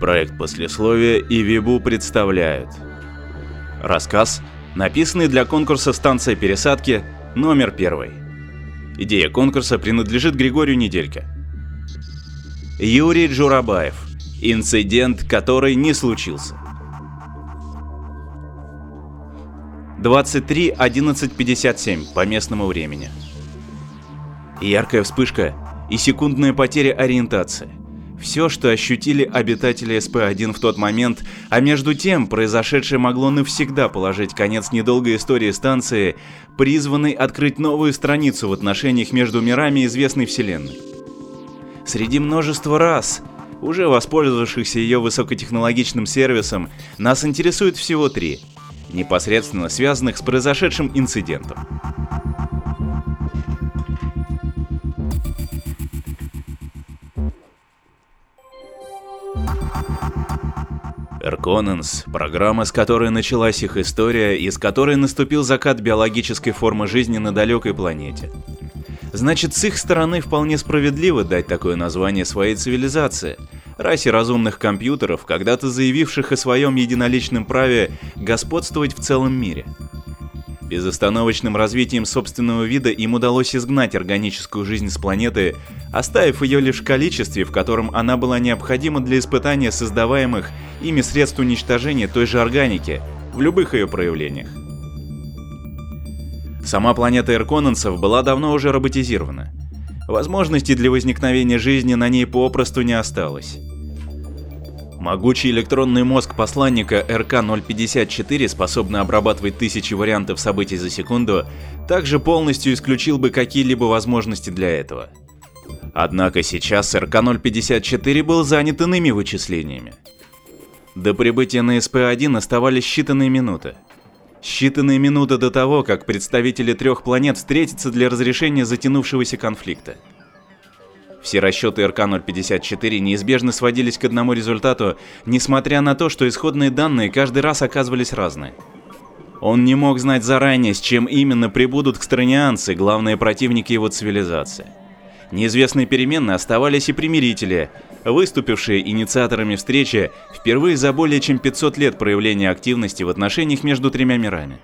Проект послесловия и Вибу представляют. Рассказ, написанный для конкурса «Станция пересадки» номер первый. Идея конкурса принадлежит Григорию Недельке. Юрий Джурабаев. Инцидент, который не случился. 23.11.57 по местному времени. Яркая вспышка и секундная потеря ориентации. Все, что ощутили обитатели СП-1 в тот момент, а между тем произошедшее могло навсегда положить конец недолгой истории станции, призванной открыть новую страницу в отношениях между мирами известной Вселенной. Среди множества раз, уже воспользовавшихся ее высокотехнологичным сервисом, нас интересует всего три, непосредственно связанных с произошедшим инцидентом. Эрконенс – программа, с которой началась их история и с которой наступил закат биологической формы жизни на далекой планете. Значит, с их стороны вполне справедливо дать такое название своей цивилизации – расе разумных компьютеров, когда-то заявивших о своем единоличном праве господствовать в целом мире – Безостановочным развитием собственного вида им удалось изгнать органическую жизнь с планеты, оставив ее лишь в количестве, в котором она была необходима для испытания создаваемых ими средств уничтожения той же органики в любых ее проявлениях. Сама планета Эрконансов была давно уже роботизирована. Возможностей для возникновения жизни на ней попросту не осталось. Могучий электронный мозг посланника РК-054, способный обрабатывать тысячи вариантов событий за секунду, также полностью исключил бы какие-либо возможности для этого. Однако сейчас РК-054 был занят иными вычислениями. До прибытия на СП-1 оставались считанные минуты. Считанные минуты до того, как представители трех планет встретятся для разрешения затянувшегося конфликта. Все расчеты РК-054 неизбежно сводились к одному результату, несмотря на то, что исходные данные каждый раз оказывались разные. Он не мог знать заранее, с чем именно прибудут кстронианцы, главные противники его цивилизации. Неизвестные переменные оставались и примирители, выступившие инициаторами встречи впервые за более чем 500 лет проявления активности в отношениях между тремя мирами.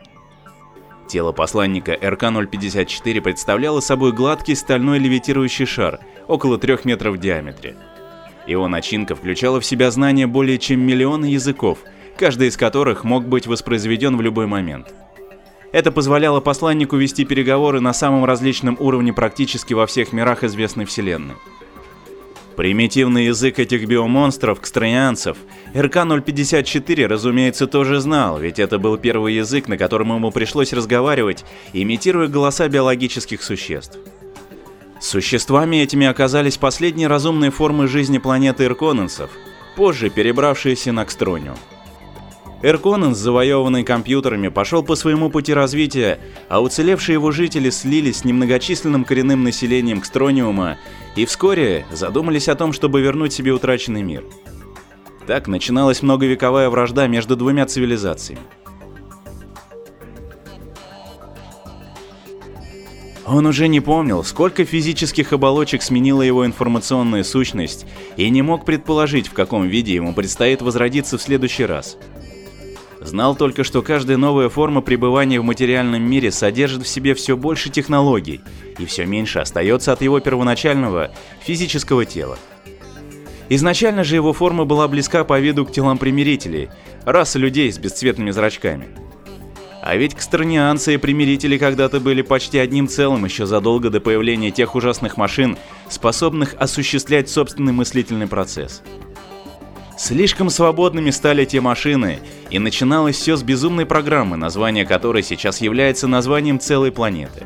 Тело посланника РК-054 представляло собой гладкий стальной левитирующий шар, около трех метров в диаметре. Его начинка включала в себя знания более чем миллиона языков, каждый из которых мог быть воспроизведен в любой момент. Это позволяло посланнику вести переговоры на самом различном уровне практически во всех мирах известной вселенной. Примитивный язык этих биомонстров, кстронианцев, РК-054, разумеется, тоже знал, ведь это был первый язык, на котором ему пришлось разговаривать, имитируя голоса биологических существ. Существами этими оказались последние разумные формы жизни планеты Ирконенсов, позже перебравшиеся на Кстрониум. Эрконенс, завоеванный компьютерами, пошел по своему пути развития, а уцелевшие его жители слились с немногочисленным коренным населением Кстрониума и вскоре задумались о том, чтобы вернуть себе утраченный мир. Так начиналась многовековая вражда между двумя цивилизациями. Он уже не помнил, сколько физических оболочек сменила его информационная сущность, и не мог предположить, в каком виде ему предстоит возродиться в следующий раз. Знал только, что каждая новая форма пребывания в материальном мире содержит в себе все больше технологий, и все меньше остается от его первоначального физического тела. Изначально же его форма была близка по виду к телам примирителей, расы людей с бесцветными зрачками – а ведь кстернианцы и примирители когда-то были почти одним целым еще задолго до появления тех ужасных машин, способных осуществлять собственный мыслительный процесс. Слишком свободными стали те машины, и начиналось все с безумной программы, название которой сейчас является названием целой планеты.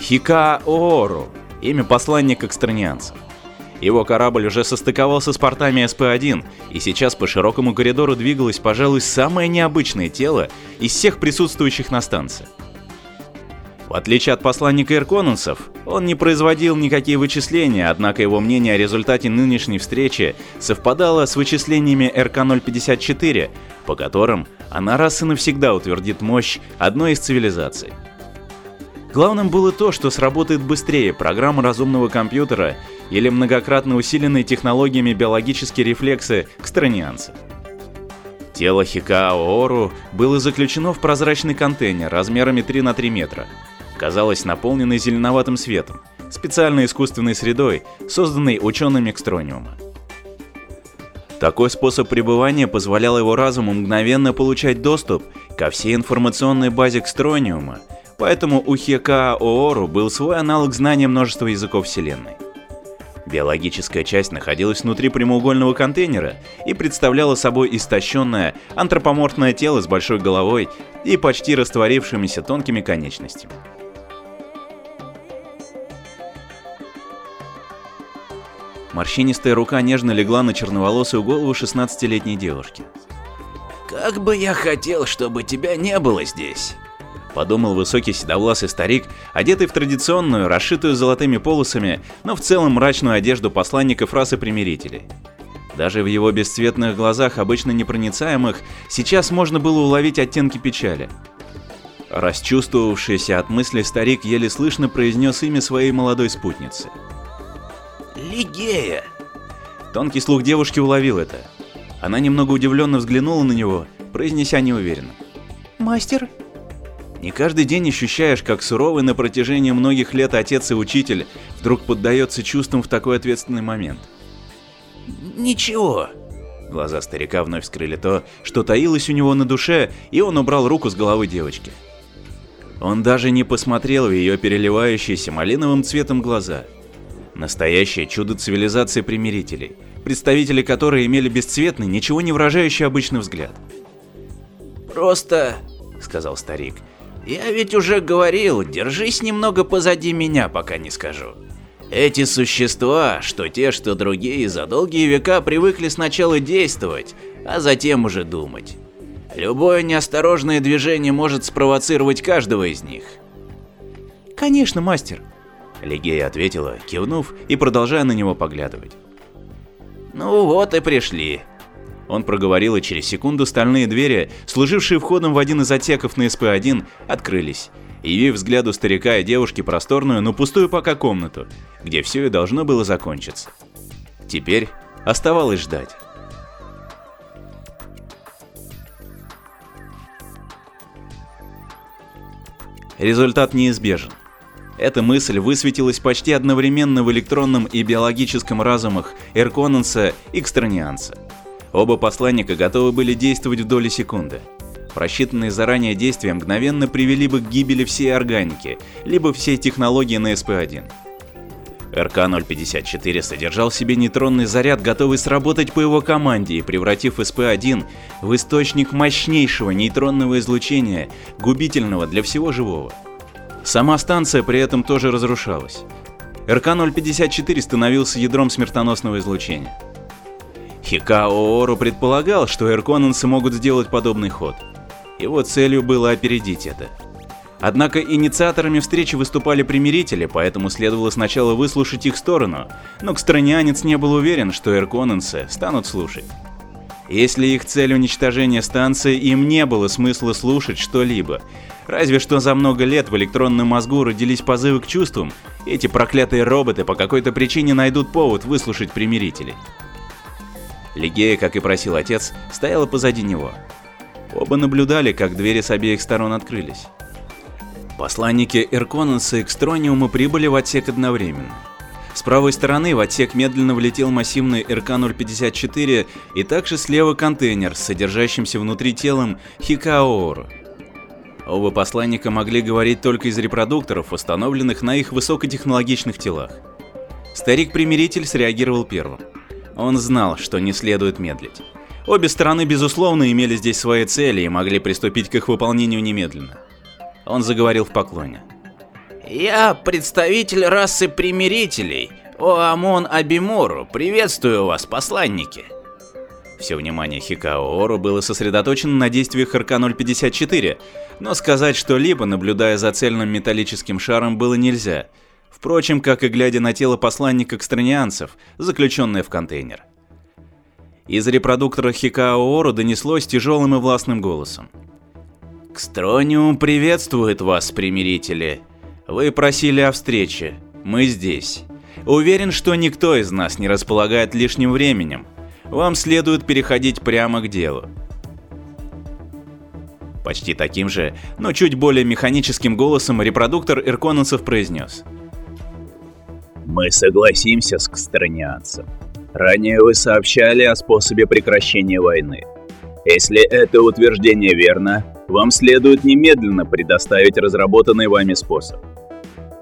Хика Оору – имя посланника экстранианцев. Его корабль уже состыковался с портами СП-1, и сейчас по широкому коридору двигалось, пожалуй, самое необычное тело из всех присутствующих на станции. В отличие от посланника Ирконансов, он не производил никакие вычисления, однако его мнение о результате нынешней встречи совпадало с вычислениями РК-054, по которым она раз и навсегда утвердит мощь одной из цивилизаций. Главным было то, что сработает быстрее программа разумного компьютера, или многократно усиленные технологиями биологические рефлексы кстронианцев. Тело Хикао Ору было заключено в прозрачный контейнер размерами 3 на 3 метра. Казалось наполненный зеленоватым светом, специальной искусственной средой, созданной учеными Экстрониума. Такой способ пребывания позволял его разуму мгновенно получать доступ ко всей информационной базе Экстрониума, поэтому у Хека Оору был свой аналог знания множества языков Вселенной. Биологическая часть находилась внутри прямоугольного контейнера и представляла собой истощенное антропоморфное тело с большой головой и почти растворившимися тонкими конечностями. Морщинистая рука нежно легла на черноволосую голову 16-летней девушки. «Как бы я хотел, чтобы тебя не было здесь!» Подумал высокий седовласый старик, одетый в традиционную, расшитую золотыми полосами, но в целом мрачную одежду посланников расы примирителей. Даже в его бесцветных глазах, обычно непроницаемых, сейчас можно было уловить оттенки печали. Расчувствовавшийся от мысли старик еле слышно произнес имя своей молодой спутницы. Лигея. Тонкий слух девушки уловил это. Она немного удивленно взглянула на него, произнеся неуверенно. «Мастер?» Не каждый день ощущаешь, как суровый на протяжении многих лет отец и учитель вдруг поддается чувствам в такой ответственный момент. «Ничего». Глаза старика вновь скрыли то, что таилось у него на душе, и он убрал руку с головы девочки. Он даже не посмотрел в ее переливающиеся малиновым цветом глаза – Настоящее чудо цивилизации примирителей, представители которой имели бесцветный, ничего не выражающий обычный взгляд. «Просто», — сказал старик, — «я ведь уже говорил, держись немного позади меня, пока не скажу. Эти существа, что те, что другие, за долгие века привыкли сначала действовать, а затем уже думать. Любое неосторожное движение может спровоцировать каждого из них. Конечно, мастер, Лигея ответила, кивнув и продолжая на него поглядывать. «Ну вот и пришли». Он проговорил, и через секунду стальные двери, служившие входом в один из отсеков на СП-1, открылись, явив взгляду старика и девушки просторную, но пустую пока комнату, где все и должно было закончиться. Теперь оставалось ждать. Результат неизбежен. Эта мысль высветилась почти одновременно в электронном и биологическом разумах Эрконанса и Кстронианца. Оба посланника готовы были действовать в доли секунды. Просчитанные заранее действия мгновенно привели бы к гибели всей органики, либо всей технологии на СП-1. РК-054 содержал в себе нейтронный заряд, готовый сработать по его команде и превратив СП-1 в источник мощнейшего нейтронного излучения, губительного для всего живого. Сама станция при этом тоже разрушалась. РК-054 становился ядром смертоносного излучения. Хикао Ору предполагал, что эрконансы могут сделать подобный ход. Его целью было опередить это. Однако инициаторами встречи выступали примирители, поэтому следовало сначала выслушать их сторону, но Кстронианец не был уверен, что эрконансы станут слушать. Если их цель уничтожение станции, им не было смысла слушать что-либо, Разве что за много лет в электронном мозгу родились позывы к чувствам, эти проклятые роботы по какой-то причине найдут повод выслушать примирителей. Лигея, как и просил отец, стояла позади него. Оба наблюдали, как двери с обеих сторон открылись. Посланники Эрконанса и Экстрониума прибыли в отсек одновременно. С правой стороны в отсек медленно влетел массивный РК-054 и также слева контейнер с содержащимся внутри телом Хикаоору. Оба посланника могли говорить только из репродукторов, установленных на их высокотехнологичных телах. Старик-примиритель среагировал первым. Он знал, что не следует медлить. Обе стороны, безусловно, имели здесь свои цели и могли приступить к их выполнению немедленно. Он заговорил в поклоне. «Я представитель расы примирителей, Оамон Абимору. Приветствую вас, посланники!» Все внимание Хикао Ору было сосредоточено на действиях РК-054, но сказать что-либо, наблюдая за цельным металлическим шаром, было нельзя. Впрочем, как и глядя на тело посланника экстранианцев, заключенное в контейнер. Из репродуктора Хикао Ору донеслось тяжелым и властным голосом. «Кстрониум приветствует вас, примирители. Вы просили о встрече. Мы здесь. Уверен, что никто из нас не располагает лишним временем. Вам следует переходить прямо к делу. Почти таким же, но чуть более механическим голосом репродуктор ирконанцев произнес. Мы согласимся с кстронианцем. Ранее вы сообщали о способе прекращения войны. Если это утверждение верно, вам следует немедленно предоставить разработанный вами способ.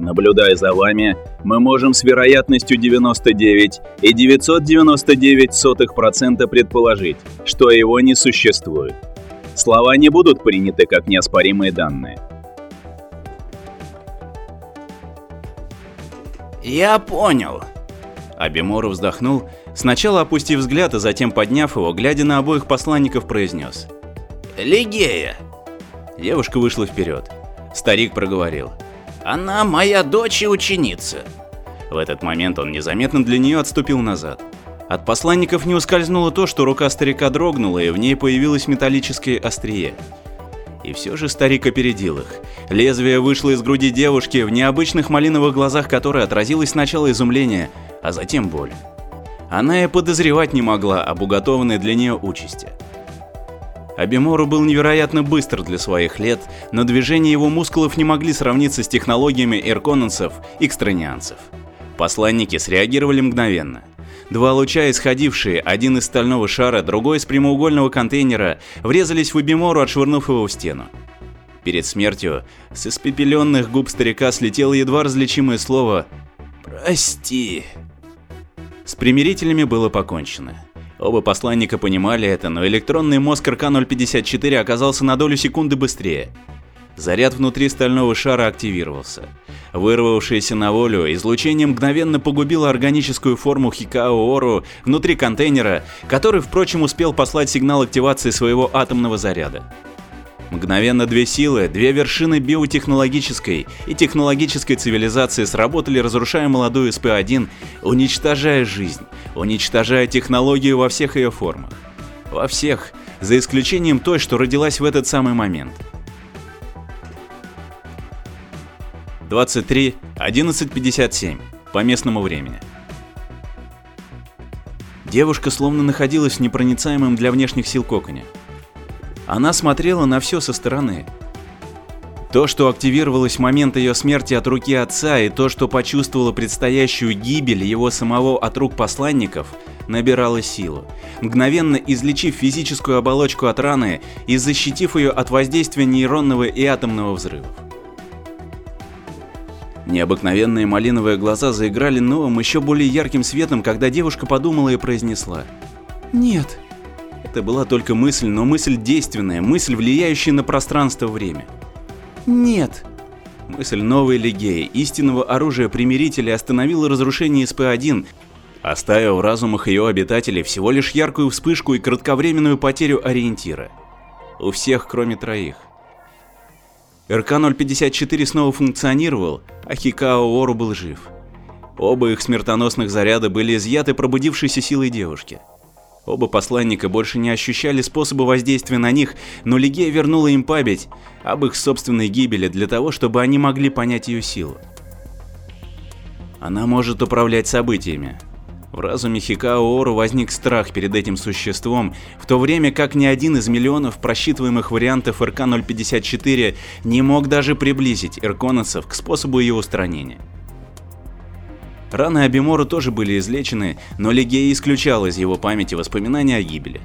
Наблюдая за вами, мы можем с вероятностью 99 и 999% предположить, что его не существует. Слова не будут приняты как неоспоримые данные. Я понял. Абимору вздохнул, сначала опустив взгляд, а затем подняв его, глядя на обоих посланников, произнес. Лигея. Девушка вышла вперед. Старик проговорил. Она моя дочь и ученица. В этот момент он незаметно для нее отступил назад. От посланников не ускользнуло то, что рука старика дрогнула, и в ней появилось металлическое острие. И все же старик опередил их. Лезвие вышло из груди девушки, в необычных малиновых глазах которой отразилось сначала изумление, а затем боль. Она и подозревать не могла об уготованной для нее участи. Абимору был невероятно быстр для своих лет, но движения его мускулов не могли сравниться с технологиями ирконанцев и кстронианцев. Посланники среагировали мгновенно. Два луча, исходившие, один из стального шара, другой из прямоугольного контейнера, врезались в Абимору, отшвырнув его в стену. Перед смертью с испепеленных губ старика слетело едва различимое слово «Прости». С примирителями было покончено. Оба посланника понимали это, но электронный мозг РК-054 оказался на долю секунды быстрее. Заряд внутри стального шара активировался. Вырвавшееся на волю, излучение мгновенно погубило органическую форму Хикао Ору внутри контейнера, который, впрочем, успел послать сигнал активации своего атомного заряда. Мгновенно две силы, две вершины биотехнологической и технологической цивилизации сработали, разрушая молодую СП-1, уничтожая жизнь, уничтожая технологию во всех ее формах. Во всех, за исключением той, что родилась в этот самый момент. 23, 11.57 по местному времени. Девушка словно находилась в непроницаемом для внешних сил коконе. Она смотрела на все со стороны. То, что активировалось в момент ее смерти от руки отца, и то, что почувствовала предстоящую гибель его самого от рук посланников, набирало силу, мгновенно излечив физическую оболочку от раны и защитив ее от воздействия нейронного и атомного взрывов. Необыкновенные малиновые глаза заиграли новым, еще более ярким светом, когда девушка подумала и произнесла. Нет. Это была только мысль, но мысль действенная, мысль, влияющая на пространство-время. Нет. Мысль новой Легеи, истинного оружия примирителя, остановила разрушение СП-1, оставив в разумах ее обитателей всего лишь яркую вспышку и кратковременную потерю ориентира. У всех, кроме троих. РК-054 снова функционировал, а Хикао Ору был жив. Оба их смертоносных заряда были изъяты пробудившейся силой девушки. Оба посланника больше не ощущали способа воздействия на них, но Лигея вернула им память об их собственной гибели для того, чтобы они могли понять ее силу. Она может управлять событиями. В разуме Хикао Ору возник страх перед этим существом, в то время как ни один из миллионов просчитываемых вариантов РК-054 не мог даже приблизить ирконосов к способу ее устранения. Раны Абимору тоже были излечены, но Легея исключал из его памяти воспоминания о гибели.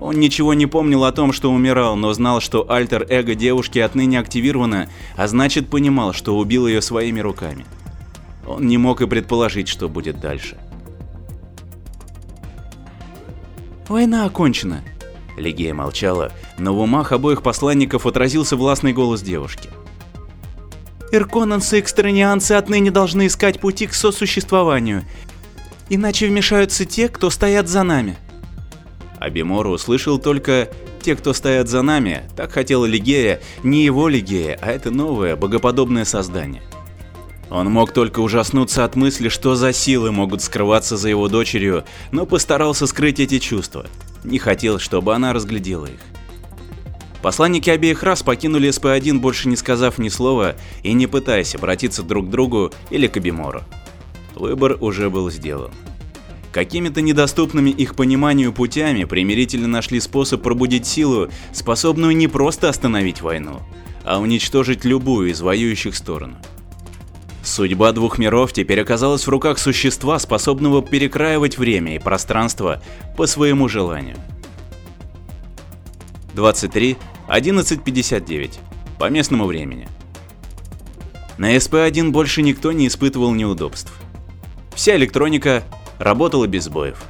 Он ничего не помнил о том, что умирал, но знал, что альтер-эго девушки отныне активировано, а значит понимал, что убил ее своими руками. Он не мог и предположить, что будет дальше. Война окончена. Легея молчала, но в умах обоих посланников отразился властный голос девушки. Ирконанцы и экстранианцы отныне должны искать пути к сосуществованию, иначе вмешаются те, кто стоят за нами. Абимору услышал только «те, кто стоят за нами», так хотела Лигея, не его Лигея, а это новое, богоподобное создание. Он мог только ужаснуться от мысли, что за силы могут скрываться за его дочерью, но постарался скрыть эти чувства. Не хотел, чтобы она разглядела их. Посланники обеих рас покинули СП-1, больше не сказав ни слова и не пытаясь обратиться друг к другу или к Абимору. Выбор уже был сделан. Какими-то недоступными их пониманию путями примирители нашли способ пробудить силу, способную не просто остановить войну, а уничтожить любую из воюющих сторон. Судьба двух миров теперь оказалась в руках существа, способного перекраивать время и пространство по своему желанию. 23, 11.59 по местному времени. На СП-1 больше никто не испытывал неудобств. Вся электроника работала без сбоев.